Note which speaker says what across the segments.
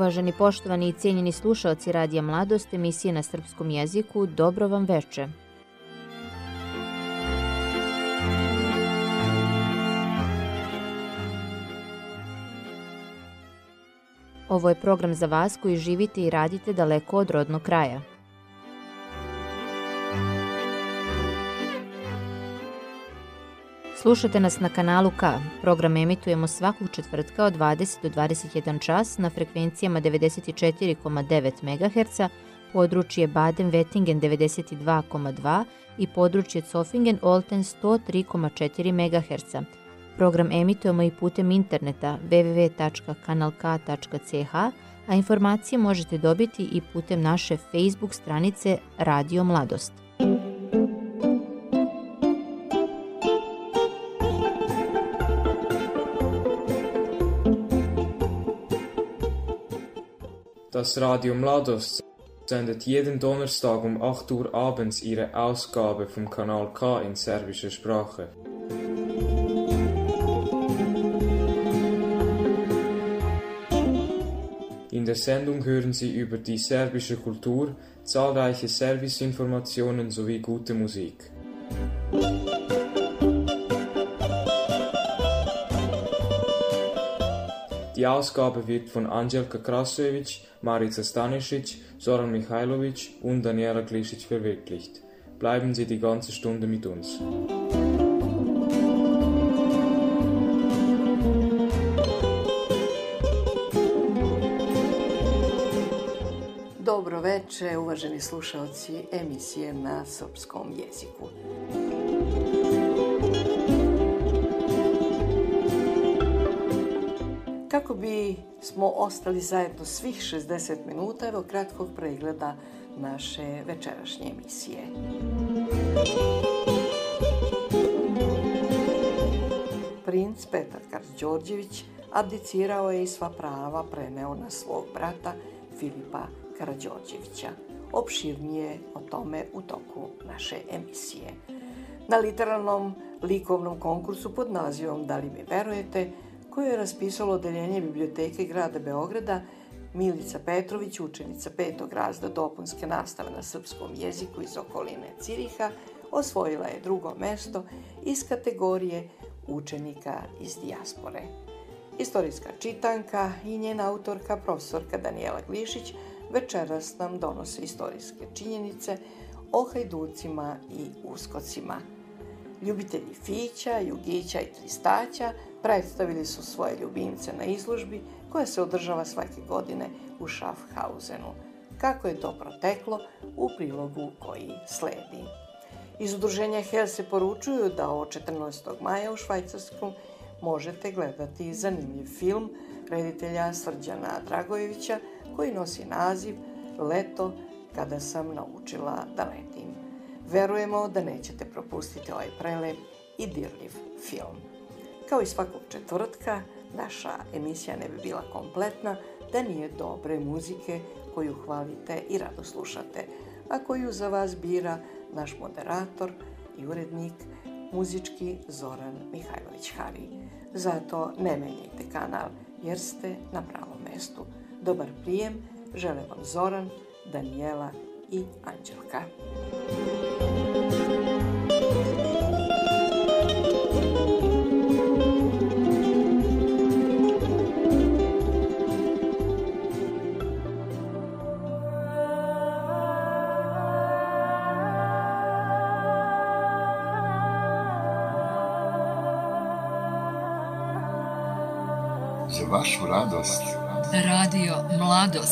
Speaker 1: Uvaženi poštovani i cijenjeni slušalci Radija Mladost, emisije na srpskom jeziku, dobro vam veče. Ovo je program za vas koji živite i radite daleko od rodnog kraja. Slušate nas na kanalu K. Program emitujemo svakog četvrtka od 20 do 21 čas na frekvencijama 94,9 MHz, područje Baden-Wettingen 92,2 i područje Zofingen-Olten 103,4 MHz. Program emitujemo i putem interneta www.kanalk.ch, a informacije možete dobiti i putem naše Facebook stranice Radio Mladost.
Speaker 2: Das Radio Mladost sendet jeden Donnerstag um 8 Uhr abends ihre Ausgabe vom Kanal K in serbischer Sprache. In der Sendung hören Sie über die serbische Kultur, zahlreiche Serviceinformationen sowie gute Musik. Die Ausgabe wird von Angelka Krasovic, Marica Stanisic, Soran Mihailovic und Daniela Glisic verwirklicht. Bleiben Sie die ganze Stunde mit uns.
Speaker 3: Dobro veče, uvaženi slušalci emisije na srpskom jeziku. Kako bi smo ostali zajedno svih 60 minuta, evo kratkog pregleda naše večerašnje emisije. Princ Petar Karadžorđević abdicirao je i sva prava preneo na svog brata Filipa Karadžorđevića. Opširnije o tome u toku naše emisije. Na literarnom likovnom konkursu pod nazivom Da li mi verujete, koju je raspisalo odeljenje biblioteke grada Beograda, Milica Petrović, učenica petog razda dopunske nastave na srpskom jeziku iz okoline Ciriha, osvojila je drugo mesto iz kategorije učenika iz dijaspore. Istorijska čitanka i njena autorka, profesorka Danijela Glišić, večeras nam donose istorijske činjenice o hajducima i uskocima. Ljubitelji fića, jugića i tristaća predstavili su svoje ljubimce na izložbi koja se održava svake godine u Schaffhausenu. Kako je to proteklo u prilogu koji sledi. Iz udruženja HEL se poručuju da od 14. maja u Švajcarskom možete gledati zanimljiv film reditelja Srđana Dragojevića koji nosi naziv Leto kada sam naučila da letim. Verujemo da nećete propustiti ovaj prelep i dirljiv film. Kao i svakog četvrtka, naša emisija ne bi bila kompletna da nije dobre muzike koju hvalite i rado slušate, a koju za vas bira naš moderator i urednik muzički Zoran Mihajlović Hari. Zato ne menjajte kanal jer ste na pravom mestu. Dobar prijem, žele vam Zoran, Danijela i Anđelka.
Speaker 4: Radio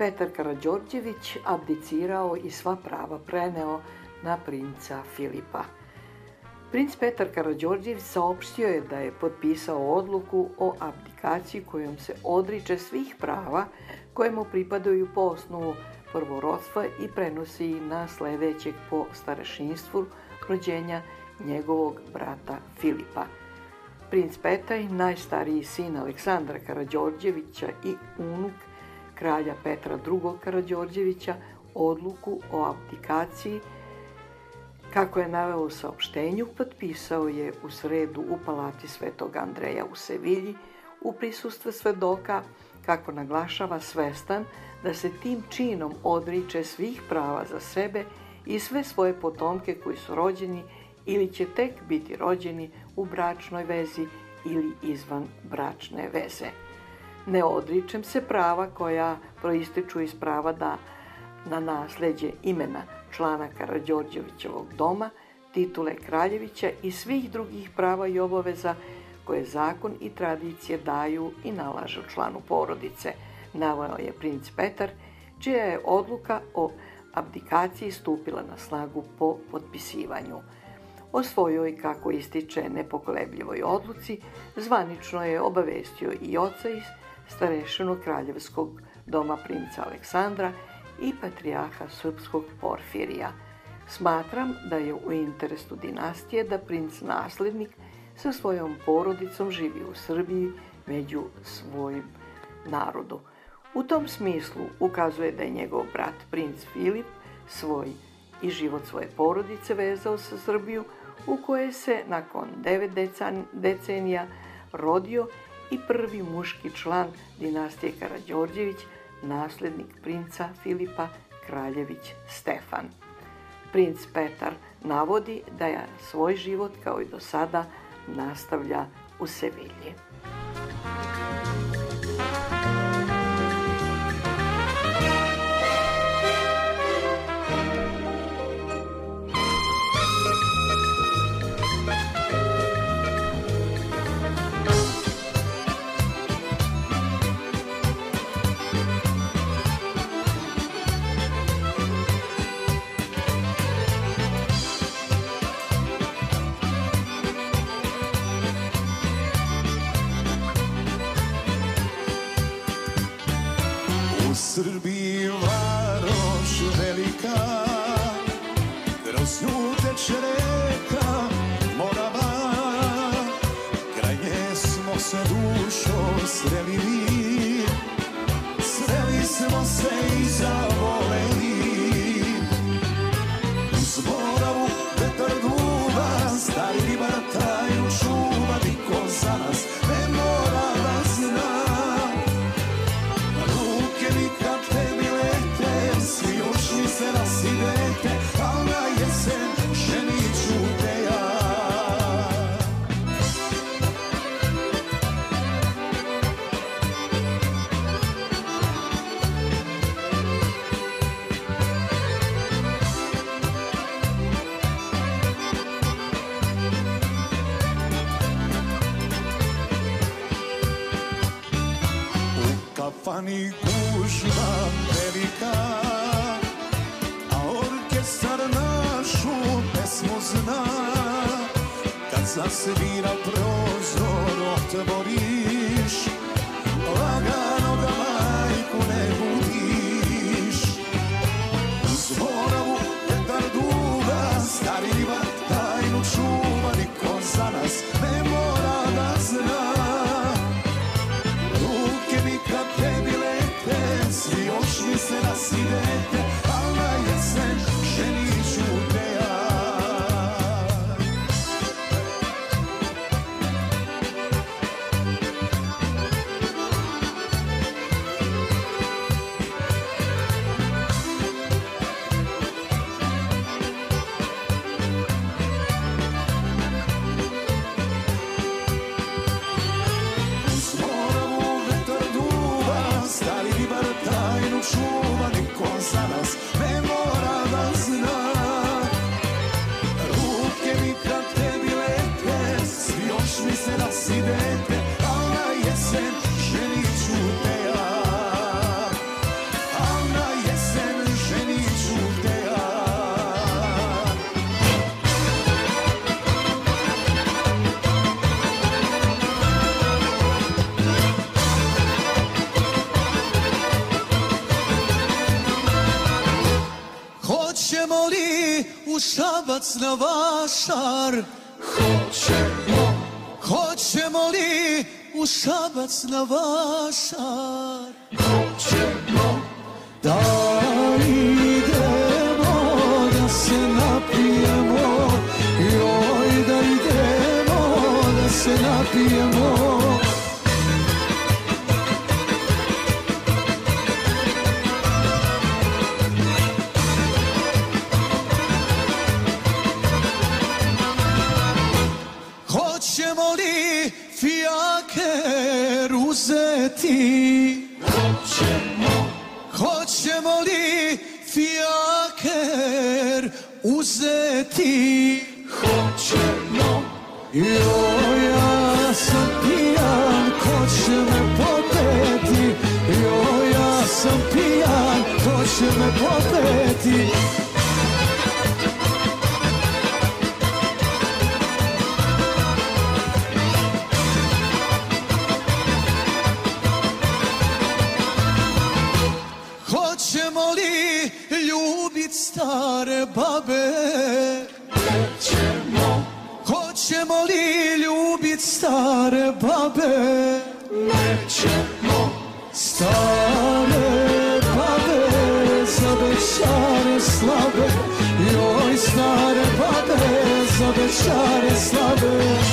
Speaker 3: Petar Karađorđević abdicirao i sva prava preneo na princa Filipa. Princ Petar Karađorđević saopštio je da je potpisao odluku o abdikaciji kojom se odriče svih prava koje mu pripadaju po osnovu prvorodstva i prenosi na sledećeg po starešinstvu rođenja njegovog brata Filipa. Princ Petaj, najstariji sin Aleksandra Karađorđevića i unuk kralja Petra II. Karađorđevića, odluku o abdikaciji Kako je naveo u saopštenju, potpisao je u sredu u palati Svetog Andreja u Sevilji u prisustvu svedoka, kako naglašava svestan da se tim činom odriče svih prava za sebe i sve svoje potomke koji su rođeni ili će tek biti rođeni u bračnoj vezi ili izvan bračne veze ne odričem se prava koja proističu iz prava da na nasleđe imena člana Karadjordjevićevog doma, titule Kraljevića i svih drugih prava i obaveza koje zakon i tradicije daju i nalažu članu porodice, navojao je princ Petar, čija je odluka o
Speaker 5: abdikaciji stupila na snagu po potpisivanju. O svojoj, kako ističe nepokolebljivoj odluci, zvanično je obavestio i oca i starešinu Kraljevskog doma princa Aleksandra i patrijaha srpskog Porfirija. Smatram da je u interesu dinastije da princ naslednik sa svojom porodicom živi u Srbiji među svojim narodu. U tom smislu ukazuje da je njegov brat princ Filip svoj i život svoje porodice vezao sa Srbiju u kojoj se nakon devet decenija rodio i prvi muški član dinastije Karađorđević, naslednik princa Filipa Kraljević Stefan. Princ Petar navodi da je svoj život kao i do sada nastavlja u Sevilji.
Speaker 6: Šabac na vašar Hoćemo. Hoćemo li u Šabac na vašar babe? Nećemo. Hoćemo li ljubit stare babe? Nećemo. Stare babe, za večare slabe, joj stare babe, za večare slabe.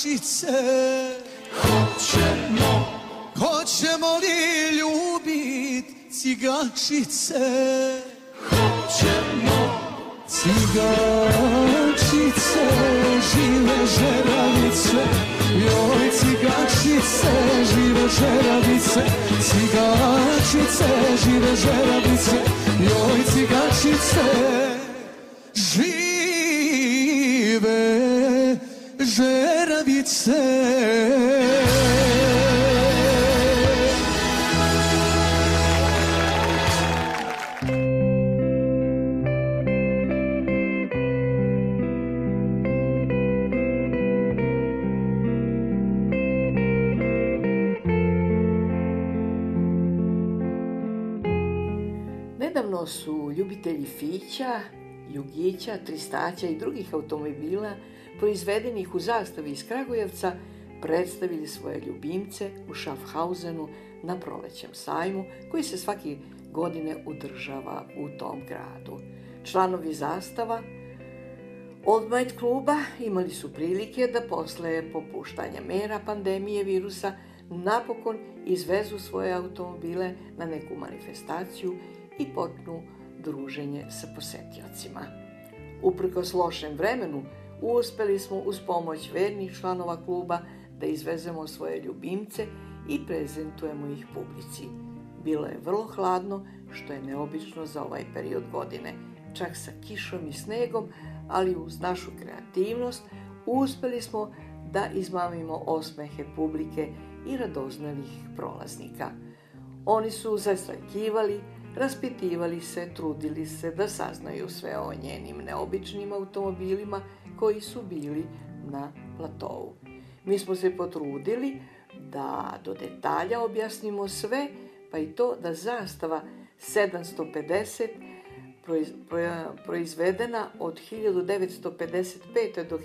Speaker 6: Cigančice? Hoćemo. Hoćemo li ljubit cigančice? Hoćemo. Cigančice, žive žeravice, joj cigančice, žive žeravice, cigančice, žive žeravice, joj cigančice, žive žeravice.
Speaker 3: Nedavno su ljubitelji fića, jugića, tristaća i drugih automobila proizvedenih u zastavi iz Kragujevca predstavili svoje ljubimce u Schaffhausenu na prolećem sajmu koji se svaki godine udržava u tom gradu. Članovi zastava Old Might kluba imali su prilike da posle popuštanja mera pandemije virusa napokon izvezu svoje automobile na neku manifestaciju i počnu druženje sa posetiocima. Uprkos lošem vremenu, uspeli smo uz pomoć vernih članova kluba da izvezemo svoje ljubimce i prezentujemo ih publici. Bilo je vrlo hladno, što je neobično za ovaj period godine, čak sa kišom i snegom, ali uz našu kreativnost uspeli smo da izmamimo osmehe publike i radoznalih prolaznika. Oni su zastajkivali, raspitivali se, trudili se da saznaju sve o njenim neobičnim automobilima koji su bili na platovu. Mi smo se potrudili da do detalja objasnimo sve, pa i to da zastava 750 proizvedena od 1955. do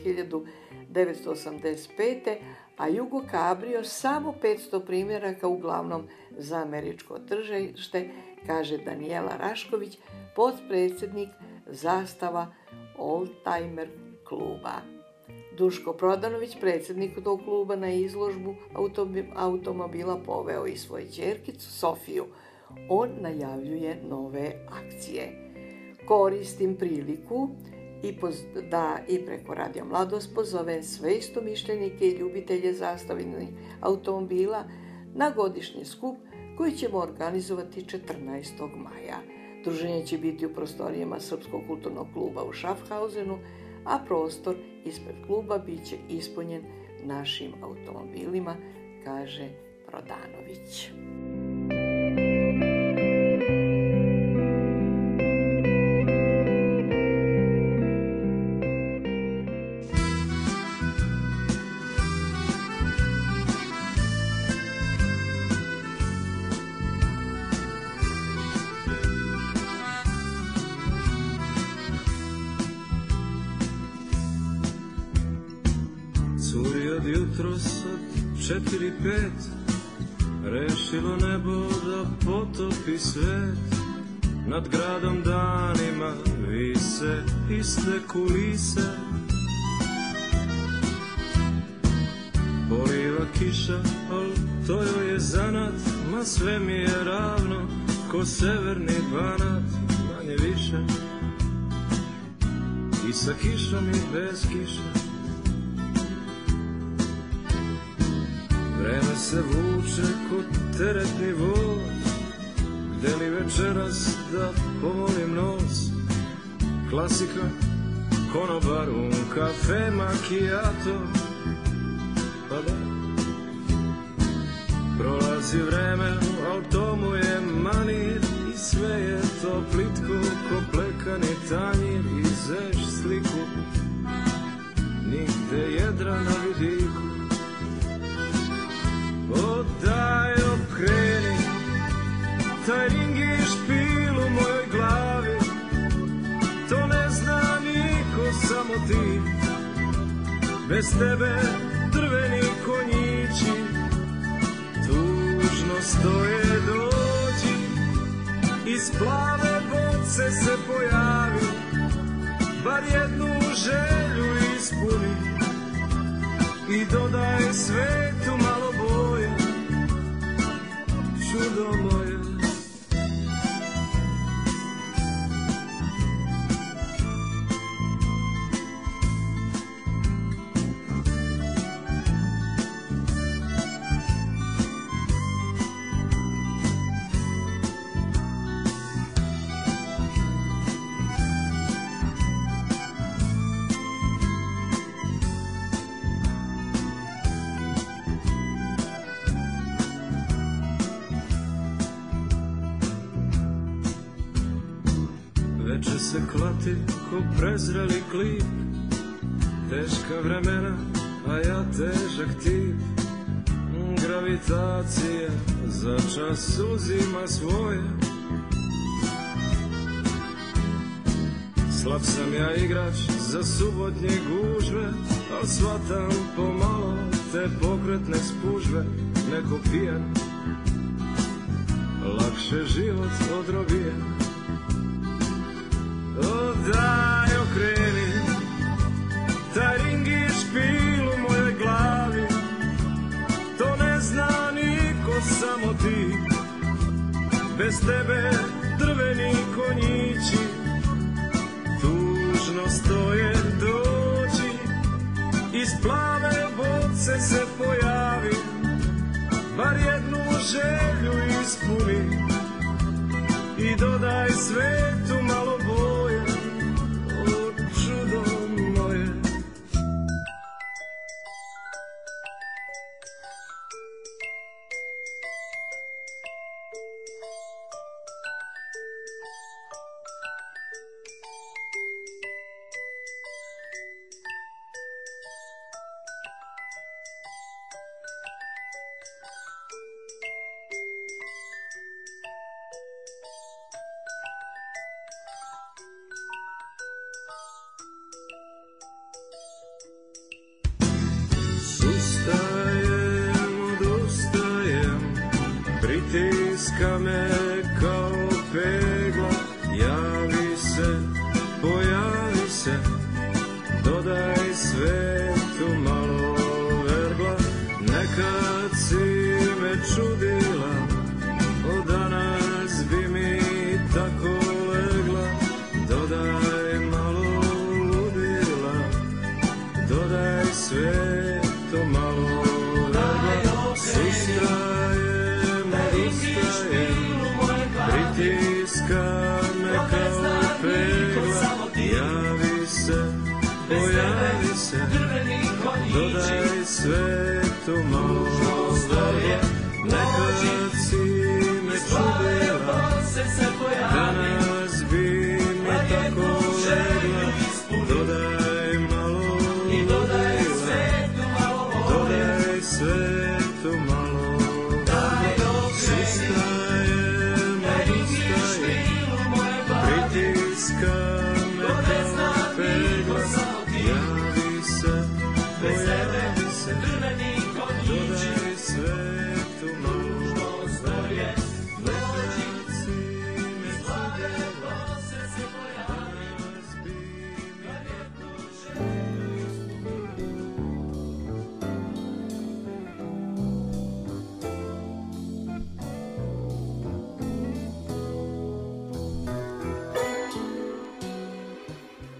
Speaker 3: 1985. a Jugo Cabrio samo 500 primjeraka uglavnom za američko tržište, kaže Danijela Rašković, podpredsjednik zastava Oldtimer kluba. Duško Prodanović, predsjednik tog kluba na izložbu automobila poveo i svoju čerkicu Sofiju. On najavljuje nove akcije. Koristim priliku i da i preko Radio Mladost pozove sve istomišljenike i ljubitelje zastavljenih automobila na godišnji skup koji ćemo organizovati 14. maja. Druženje će biti u prostorijama Srpskog kulturnog kluba u Schaffhausenu, a prostor ispred kluba bit će ispunjen našim automobilima, kaže Prodanović.
Speaker 7: Pet Rešilo nebo da potopi svet. Nad gradom danima vise iste kulise. Poliva kiša, al to joj je zanat Ma sve mi je ravno, ko severni banat Manje više. I sa kišom i bez kiša se vuče kod teretni voz. Deli večeras da pomolim nos? Klasika, konobar, un kafe, macchiato. Pa da. Prolazi vreme, al tomu je manir I sve je to plitko, ko plekani tanjir. I zeš sliku, nigde jedra na vidiku Bez tebe drveni konjići Tužno stoje dođi. Iz plave boce se pojavi Bar jednu želju ispuni. I dodaj svetu malo boje Čudo moje prezreli klip. Teška vremena, a ja težak tip. Gravitacija za čas uzima svoje. Slab sam ja igrač za subotnje gužve Al shvatam pomalo te pokretne spužve Neko pijan, lakše život odrobijen Odaj! okreni Bez tebe drveni konjići Tužno stoje dođi Iz plave boce se pojavi Bar jednu želju ispuni. I dodaj svetu malo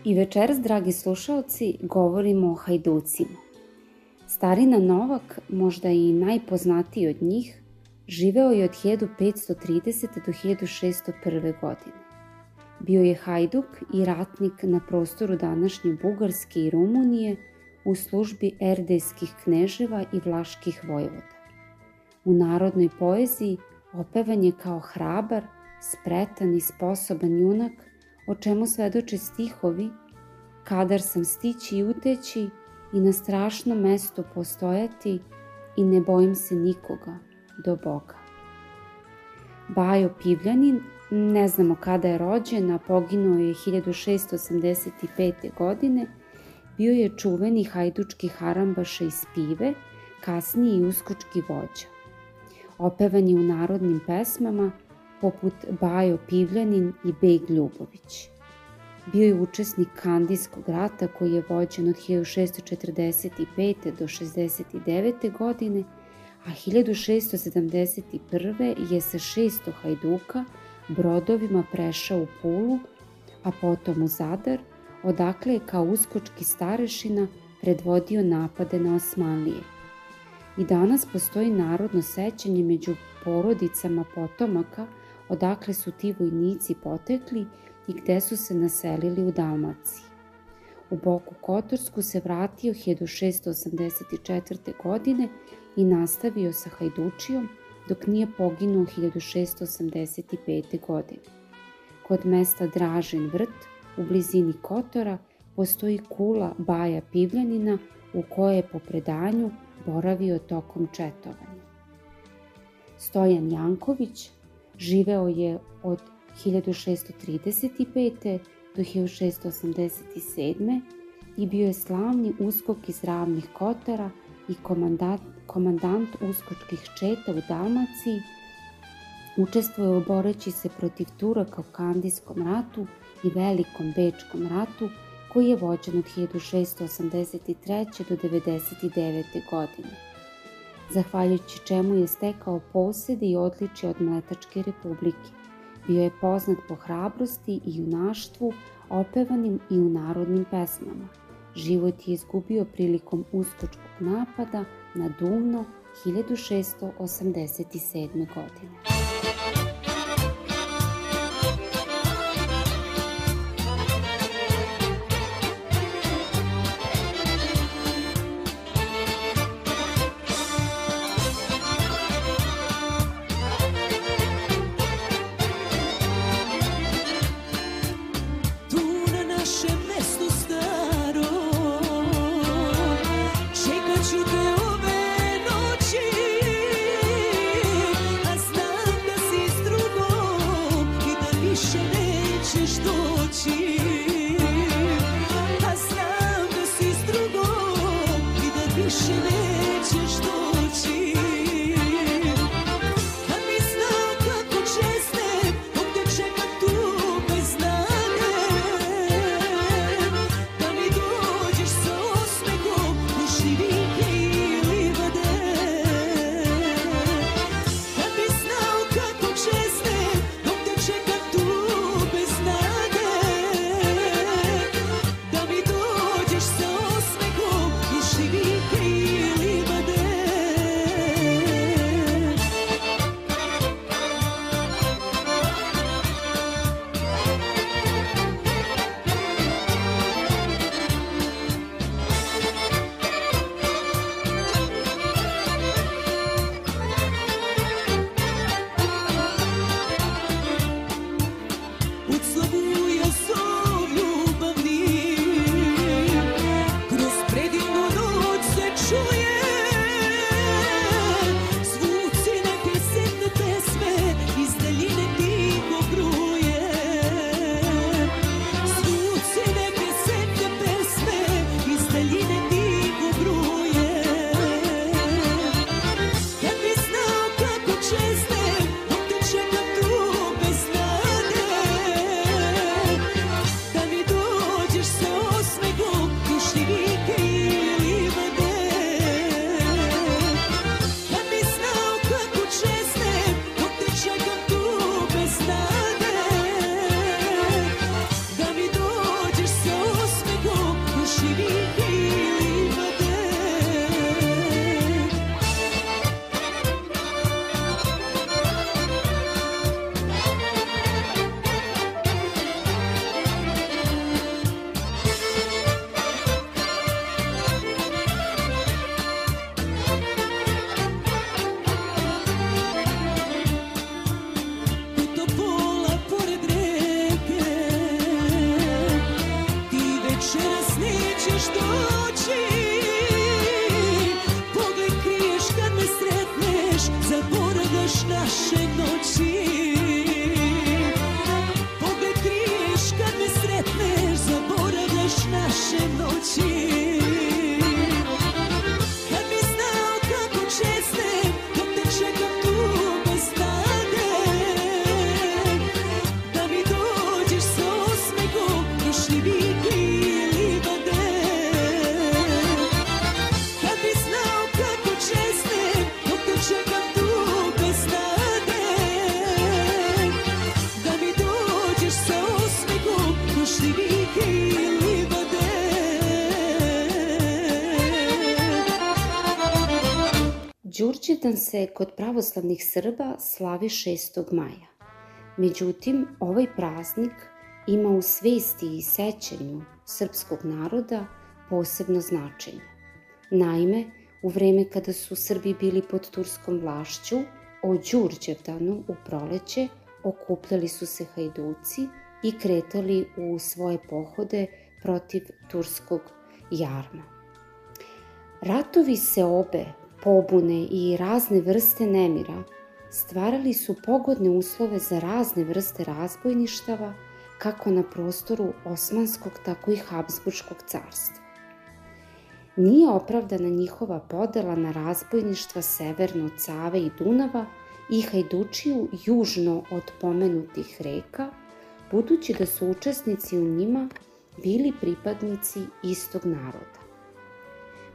Speaker 8: I večeras, dragi slušalci, govorimo o hajducima. Starina Novak, možda i najpoznatiji od njih, Živeo je od 1530. do 1601. godine. Bio je hajduk i ratnik na prostoru današnje Bugarske i Rumunije u službi erdejskih kneževa i vlaških vojvoda. U narodnoj poeziji opevan je kao hrabar, spretan i sposoban junak, o čemu svedoče stihovi Kadar sam stići i uteći i na strašnom mestu postojati i ne bojim se nikoga do Boga. Bajo Pivljanin, ne znamo kada je rođen, a poginuo je 1685. godine, bio je čuveni hajdučki harambaša iz Pive, kasniji i uskočki vođa. Opevan je u narodnim pesmama poput Bajo Pivljanin i Beg Ljubović. Bio je učesnik Kandijskog rata koji je vođen od 1645. do 69. godine, a 1671. je sa 600 hajduka brodovima prešao u Pulu, a potom u Zadar, odakle je kao uskočki starešina predvodio napade na Osmanlije. I danas postoji narodno sećanje među porodicama potomaka odakle su ti vojnici potekli i gde su se naselili u Dalmaciji. U Boku Kotorsku se vratio 1684. godine i nastavio sa Hajdučijom dok nije poginuo 1685. godine. Kod mesta Dražen vrt u blizini Kotora postoji kula Baja Pivljanina u kojoj je po predanju boravio tokom četovanja. Stojan Janković živeo je od 1635. do 1687. i bio je slavni uskok iz ravnih kotara i komandant, komandant uskočkih četa u Dalmaciji, učestvuje boreći se protiv Turaka u Kandijskom ratu i Velikom Bečkom ratu, koji je vođen od 1683. do 99. godine, zahvaljujući čemu je stekao posede i odličje od Mletačke republike. Bio je poznat po hrabrosti i junaštvu, opevanim i u narodnim pesmama. Život je izgubio prilikom uskočkog napada na Duvno 1687. godine. Đurđevdan se kod pravoslavnih Srba slavi 6. maja. Međutim, ovaj praznik ima u svesti i sećanju srpskog naroda posebno značenje. Naime, u vreme kada su Srbi bili pod turskom vlašću, o Đurđevdanu u proleće okupljali su se hajduci i kretali u svoje pohode protiv turskog jarma. Ratovi se obe, pobune i razne vrste nemira stvarali su pogodne uslove za razne vrste razbojništava kako na prostoru Osmanskog, tako i Habsburškog carstva. Nije opravdana njihova podela na razbojništva severno od Save i Dunava i Hajdučiju južno od pomenutih reka, budući da su učesnici u njima bili pripadnici istog naroda.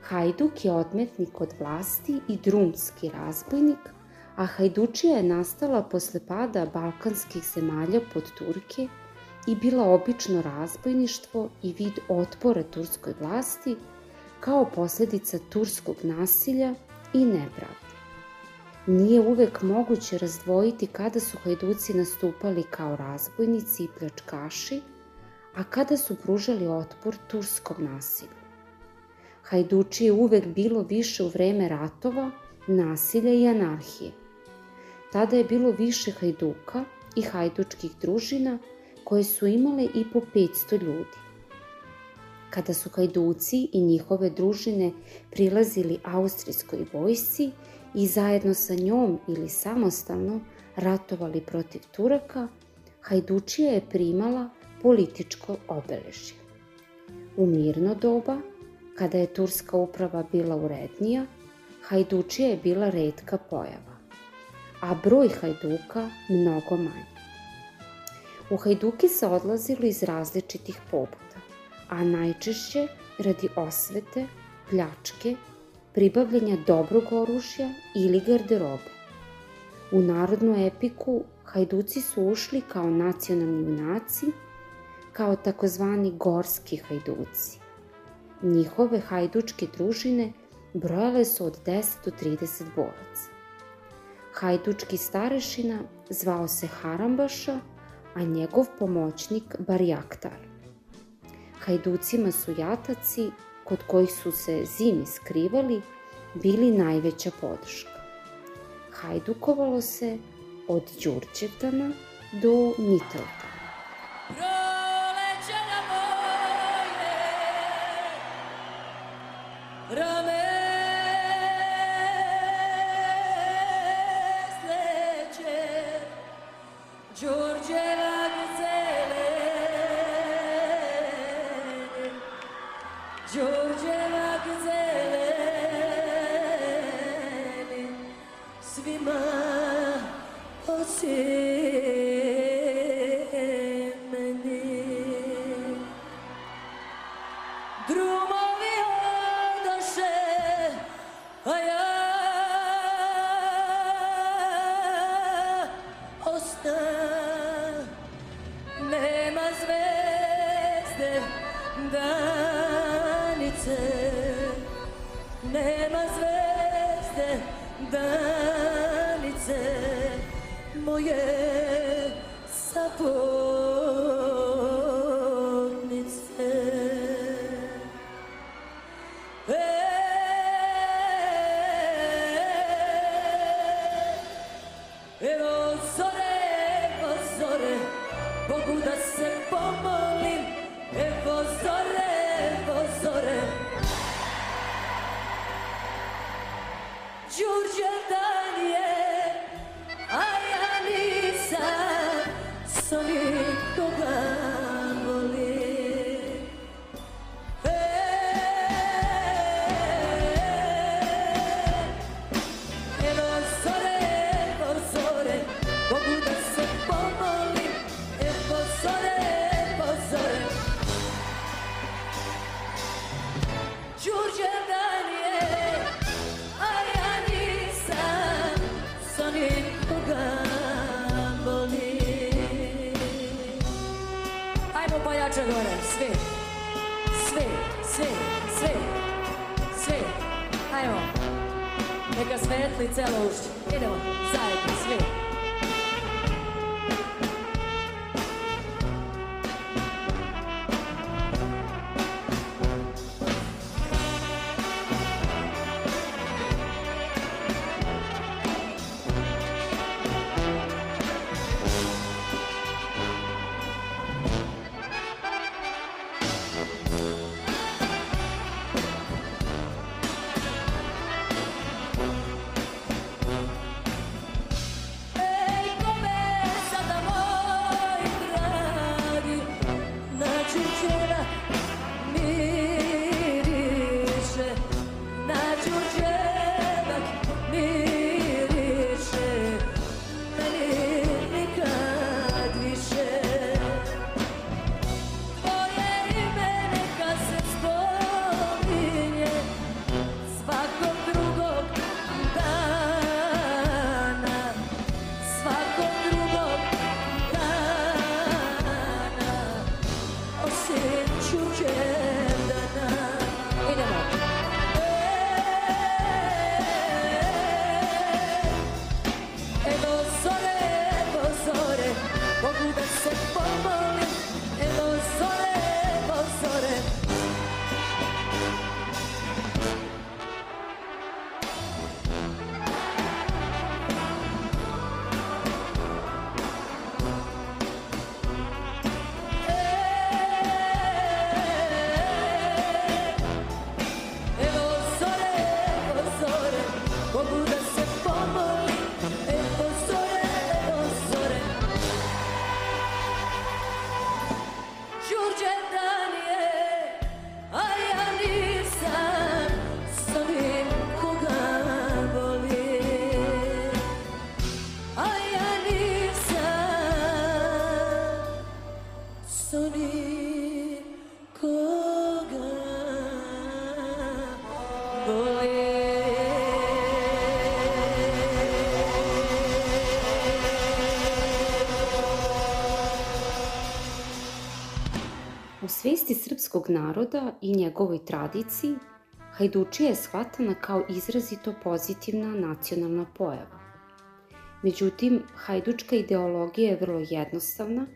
Speaker 8: Hajduk je odmetnik od vlasti i drumski razbojnik, a Hajdučija je nastala posle pada balkanskih zemalja pod Turke i bila obično razbojništvo i vid otpora turskoj vlasti kao posledica turskog nasilja i nepravde. Nije uvek moguće razdvojiti kada su hajduci nastupali kao razbojnici i pljačkaši, a kada su pružali otpor turskom nasilju. Hajduči je uvek bilo više u vreme ratova, nasilja i anarhije. Tada je bilo više hajduka i hajdučkih družina koje su imale i po 500 ljudi. Kada su hajduci i njihove družine prilazili austrijskoj vojsci i zajedno sa njom ili samostalno ratovali protiv Turaka, Hajdučija je primala političko obeležje. U mirno doba, kada je turska uprava bila urednija, Hajdučija je bila redka pojava, a broj Hajduka mnogo manji. U Hajduki se odlazilo iz različitih pobuda, a najčešće radi osvete, pljačke, pribavljanja dobrog oružja ili garderobe. U narodnu epiku Hajduci su ušli kao nacionalni junaci, kao takozvani gorski hajduci. Njihove hajdučke družine brojale su od 10 do 30 boraca. Hajdučki starešina zvao se Harambaša, a njegov pomoćnik Barjaktar. Hajducima su jataci, kod kojih su se zimi skrivali, bili najveća podrška. Hajdukovalo se od Đurđevdana do Mitrovdana.
Speaker 9: Rame It's closed.
Speaker 8: Get on, side. Naroda i njegovoj tradiciji, hajdučija je shvatana kao izrazito pozitivna nacionalna pojava. Međutim, hajdučka ideologija je vrlo jednostavna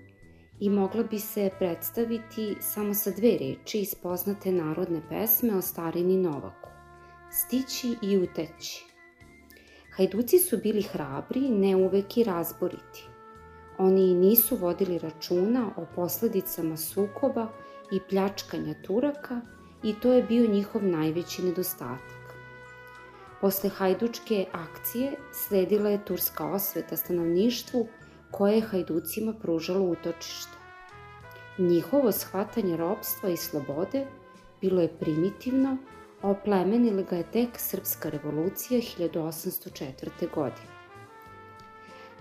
Speaker 8: i mogla bi se predstaviti samo sa dve reči iz poznate narodne pesme o starini Novaku – stići i uteći. Hajduci su bili hrabri, ne uvek i razboriti. Oni nisu vodili računa o posledicama sukoba i pljačkanja Turaka i to je bio njihov najveći nedostatak. Posle hajdučke akcije sledila je turska osveta stanovništvu koje je hajducima pružalo utočište. Njihovo shvatanje ropstva i slobode bilo je primitivno, a oplemenila ga je tek Srpska revolucija 1804. godine.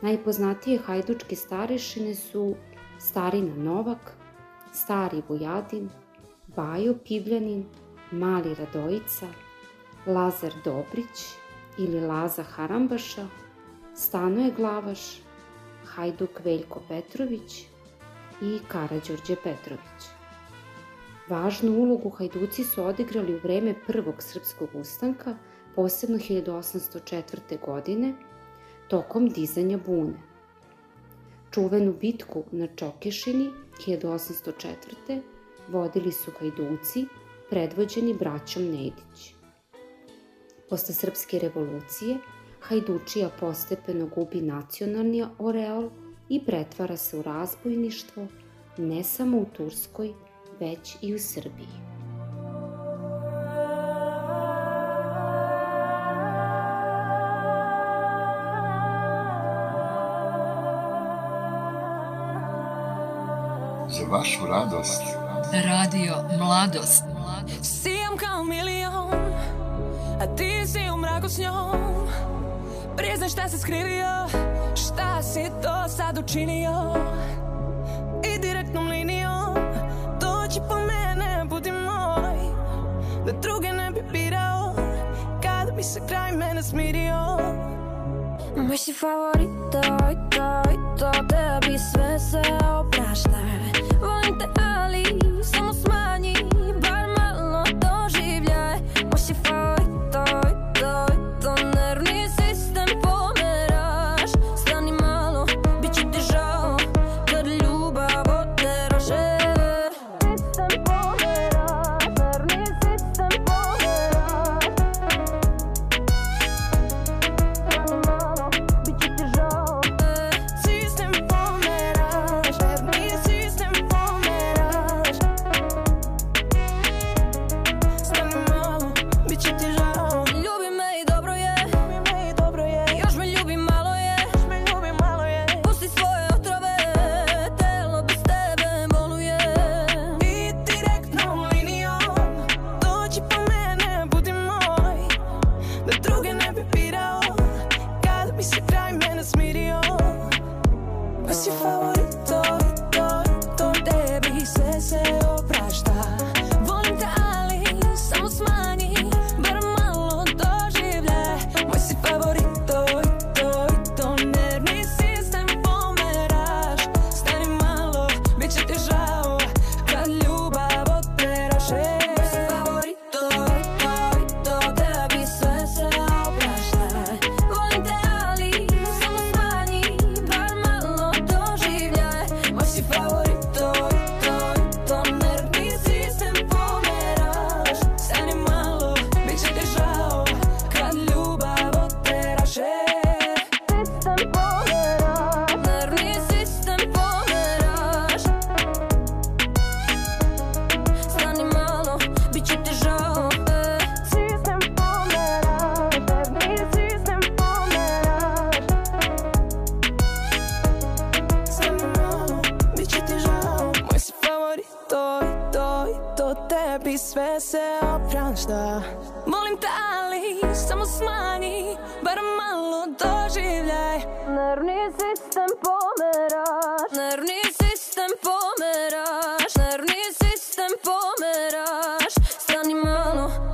Speaker 8: Najpoznatije hajdučke starešine su Starina Novak, Stari Vujadin, Bajo Pivljanin, Mali Radojica, Lazar Dobrić ili Laza Harambaša, Stanoje Glavaš, Hajduk Veljko Petrović i Karađorđe Petrović. Važnu ulogu Hajduci su odigrali u vreme Prvog srpskog ustanka, posebno 1804. godine, tokom dizanja bune. Čuvenu bitku na Čokešini 1804. vodili su Hajduci, predvođeni braćom Nedić. Posle Srpske revolucije, Hajdučija postepeno gubi nacionalni oreol i pretvara se u razbojništvo ne samo u Turskoj, već i u Srbiji.
Speaker 10: Vašu radost.
Speaker 4: Radio Mladost.
Speaker 11: Sijam kao milion A ti si u mraku s njom. Priznaj šta si skrivio Šta si to sad učinio. I direktnom linijom Dođi po mene, budi moj. Da druge ne bi birao Kada bi se kraj mene smirio.
Speaker 9: Moj si favorit, to i to i to Tebi sve se oprašta Volim te, ali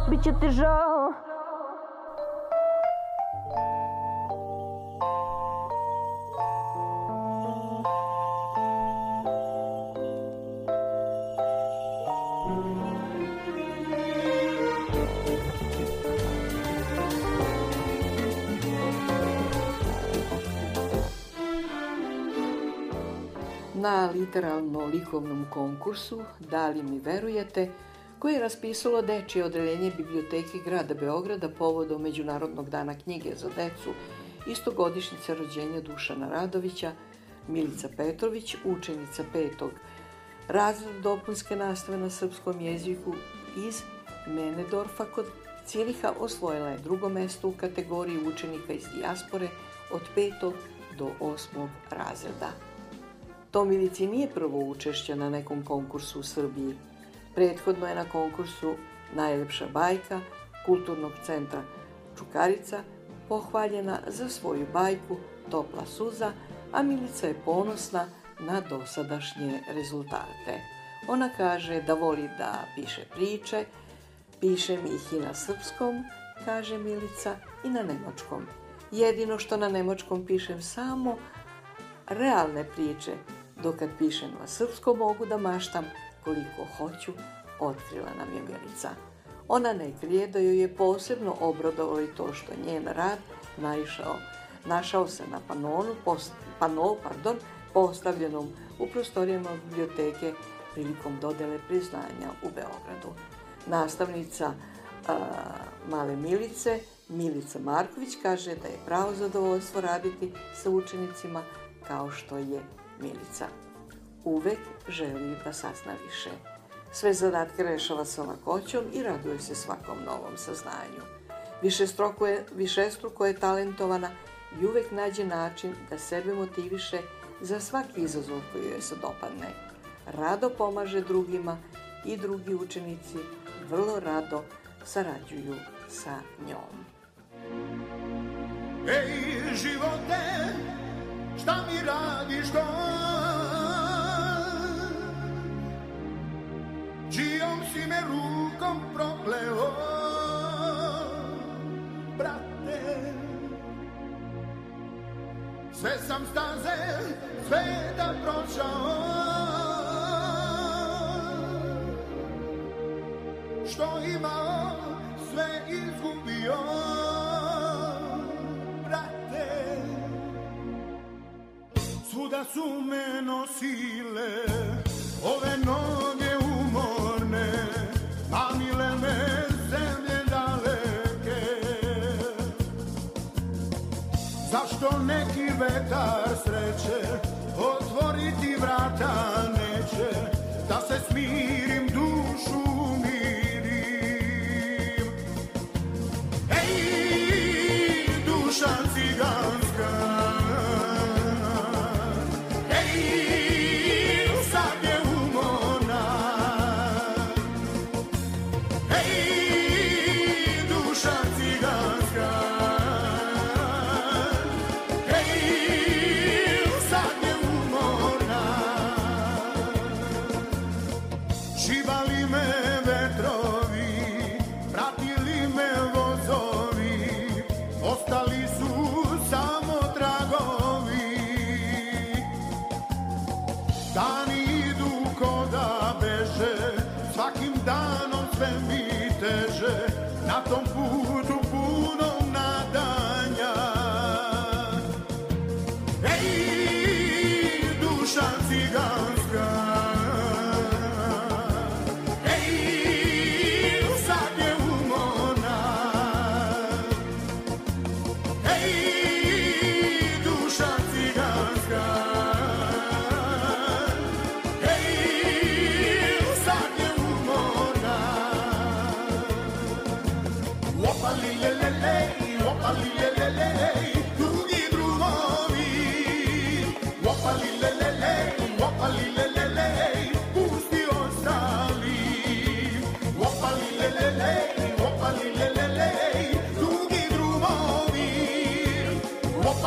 Speaker 9: malo,
Speaker 12: bit će ti žao.
Speaker 3: Na literalno-likovnom konkursu Da li mi verujete, koje je raspisalo Dečije odeljenje Biblioteke grada Beograda povodom Međunarodnog dana knjige za decu, istogodišnjica rođenja Dušana Radovića, Milica Petrović, učenica petog razreda dopunske nastave na srpskom jeziku iz Menedorfa kod Ciriha osvojila je drugo mesto u kategoriji učenika iz dijaspore od petog do osmog razreda. To Milici nije prvo učešće na nekom konkursu u Srbiji. Prethodno je na konkursu Najlepša bajka Kulturnog centra Čukarica pohvaljena za svoju bajku Topla suza, a Milica je ponosna na dosadašnje rezultate. Ona kaže da voli da piše priče, piše mi ih i na srpskom, kaže Milica, i na nemačkom. Jedino što na nemačkom pišem samo realne priče, dok kad pišem na srpskom mogu da maštam koliko hoću, otkrila nam je Milica. Ona ne krije da joj je posebno obradovalo i to što njen rad naišao, našao se na panonu, post, pano, pardon, postavljenom u prostorijama biblioteke prilikom dodele priznanja u Beogradu. Nastavnica a, male Milice, Milica Marković, kaže da je pravo zadovoljstvo raditi sa učenicima kao što je Milica. Uvek želi da sazna više. Sve zadatke rešava sa lakoćom i raduje se svakom novom saznanju. Višestruko je, višestruko je talentovana i uvek nađe način da sebe motiviše za svaki izazov koji joj se dopadne. Rado pomaže drugima i drugi učenici vrlo rado sarađuju sa njom.
Speaker 13: Ej, živote, šta mi radiš to? Čijom si me rukom propleo, brate? Sve sam staze, sve da prošao, što imao, sve izgubio, brate. Svuda su me nosile ove noge vetar sreće otvoriti vrata neće, da se smirim dušu umirim. Ej, duša ciganska,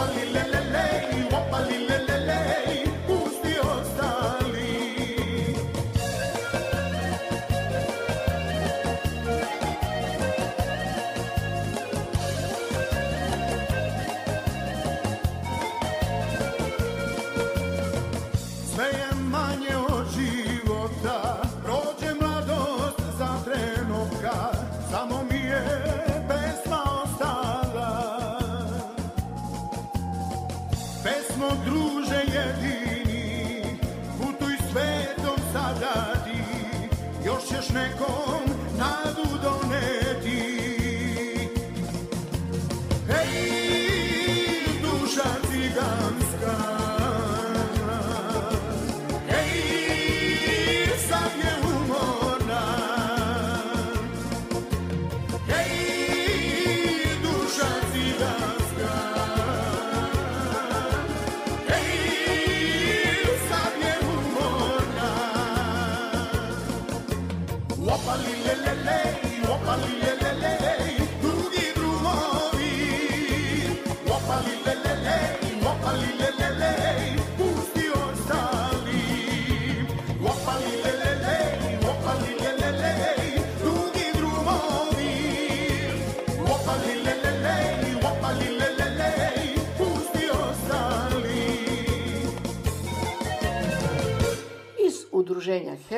Speaker 13: woppa lille lille, woppa. Ćeš nekom nadu doneti. Hej, duša ciganska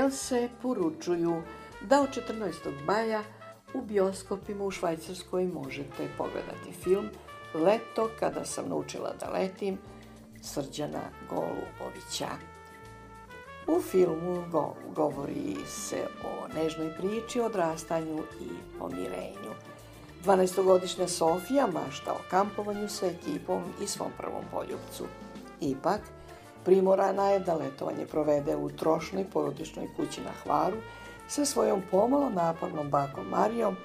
Speaker 3: Helse poručuju da od 14. maja u bioskopima u Švajcarskoj možete pogledati film Leto kada sam naučila da letim Srđana Golubovića. U filmu go- govori se o nežnoj priči, odrastanju i pomirenju. 12-godišnja Sofija mašta o kampovanju sa ekipom i svom prvom poljubcu. Ipak, primorana je da letovanje provede u trošnoj porodičnoj kući na Hvaru sa svojom pomalo napornom bakom Marijom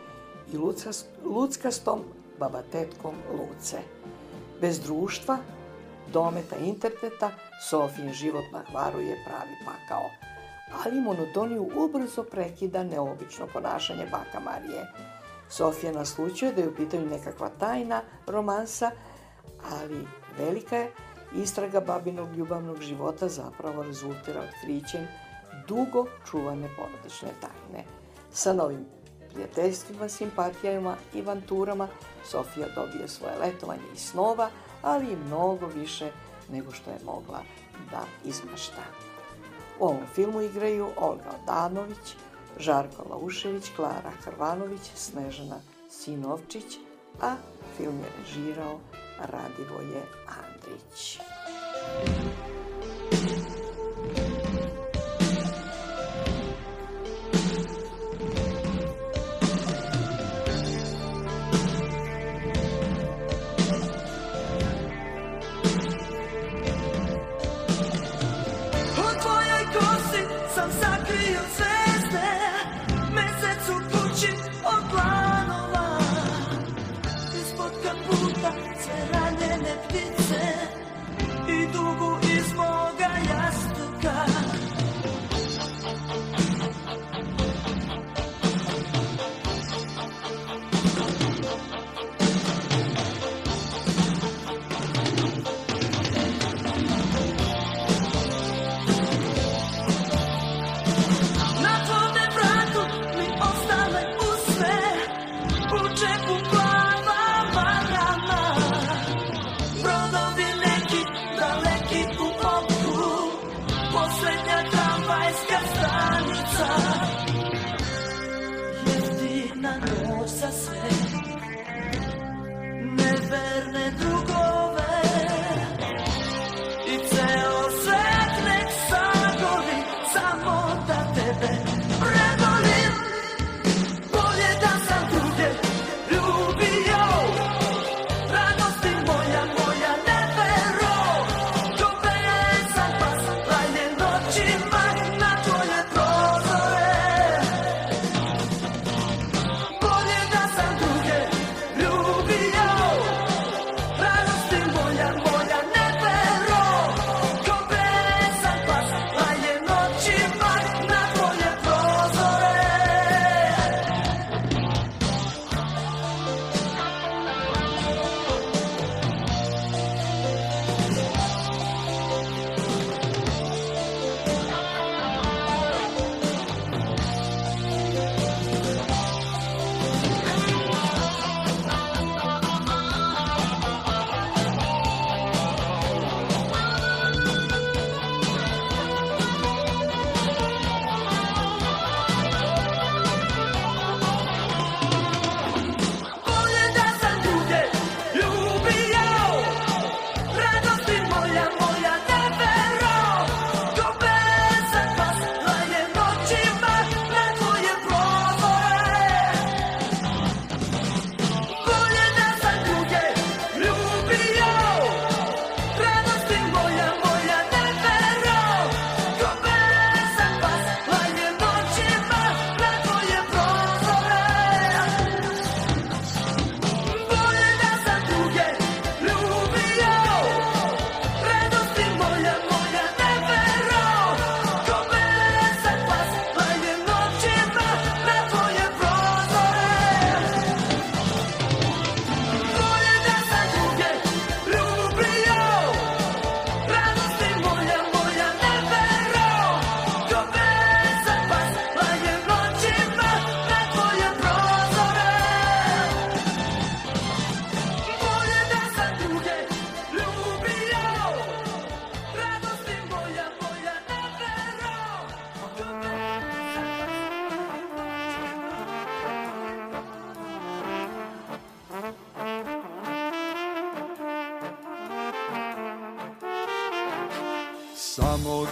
Speaker 3: i lucas- luckastom babatetkom Luce. Bez društva, dometa interneta, Sofijin život na Hvaru je pravi pakao. Ali monotoniju ubrzo prekida neobično ponašanje baka Marije. Sofija naslučuje da je u pitanju nekakva tajna romansa, ali velika je istraga babinog ljubavnog života zapravo rezultira otkrićem dugo čuvane porodične tajne. Sa novim prijateljstvima, simpatijama i avanturama Sofija dobije svoje letovanje i snova, ali i mnogo više nego što je mogla da izmašta. U ovom filmu igraju Olga Odanović, Žarko Laušević, Klara Hrvanović, Snežana Sinovčić, a film je režirao Radivoje Andrić.
Speaker 14: U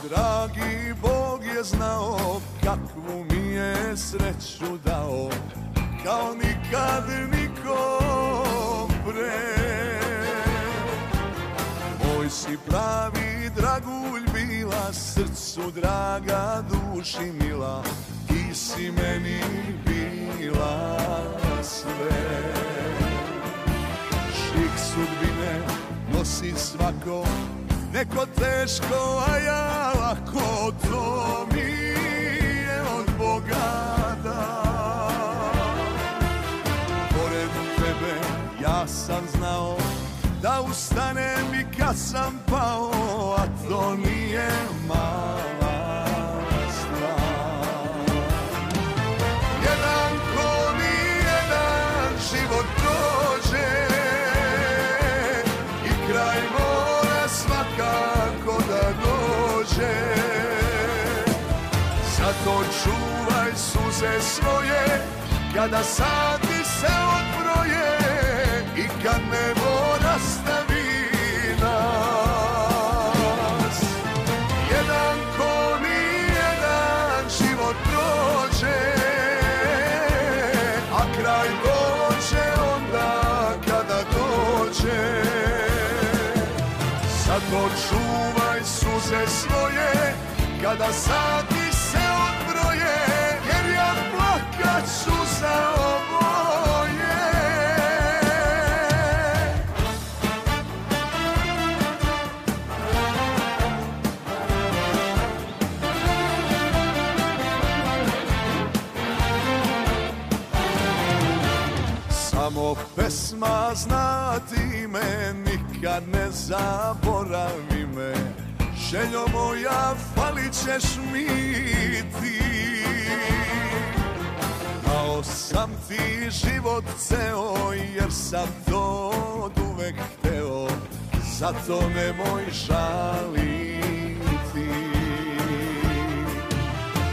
Speaker 5: dragi Bog je znao kakvu mi je sreću dao Kao nikad nikom pre. Moj si pravi dragulj bila Srcu draga, duši mila Ti si meni bila sve. Šik sudbine nosi svako Neko teško, a ja lako To mi je od Boga dan Pored tebe ja sam znao Da ustanem i kad sam pao A to nije mala suze svoje Kada sati se odbroje I kad nebo nastavi nas. Jedan ko nijedan život prođe A kraj dođe onda kada dođe. Zato čuvaj suze svoje Kada sati ti me, nikad ne zaboravi me. Željo moja, falit ćeš mi ti. Dao sam ti život ceo, jer sam to od uvek hteo. Zato nemoj žaliti.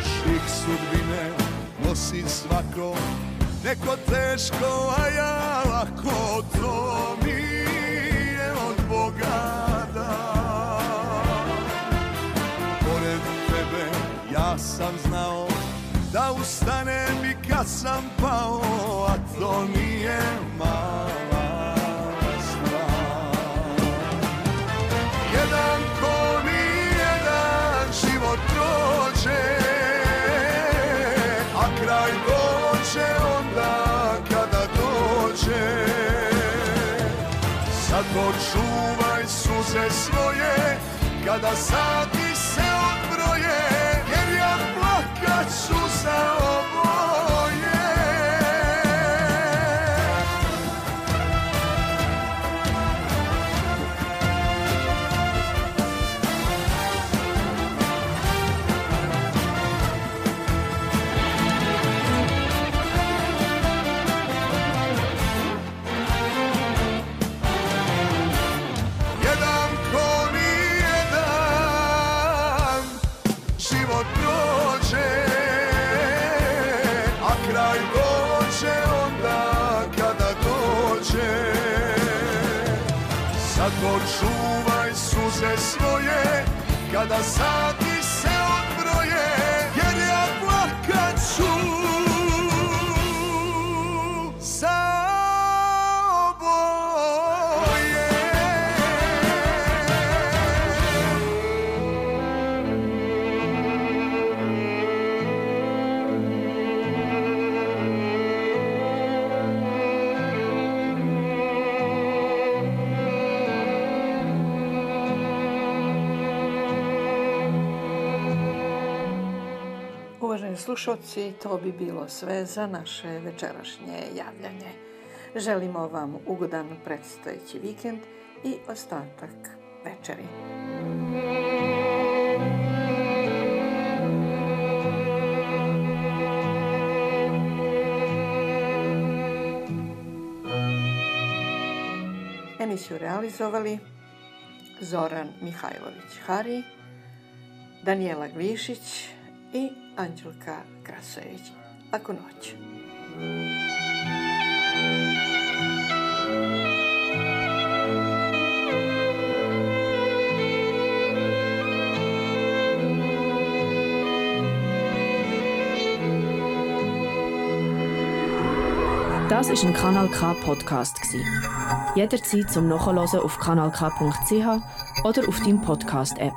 Speaker 5: Šik sudbine nosi svako Neko teško, a ja lako To mi je od Boga dan Pored tebe ja sam znao Da ustanem i kad sam pao A to nije mala suze svoje Kada sati se odbroje Kada
Speaker 3: slušalci, to bi bilo sve za naše večerašnje javljanje. Želimo vam ugodan predstojeći vikend i ostatak večeri. Emisiju realizovali Zoran Mihajlović Hari, Danijela Glišić i Anđelka Krasojević. Laku noć.
Speaker 15: Das ist ein Kanal K Podcast Jederzeit zum Nachhören auf kanalk.ch oder auf deinem Podcast App.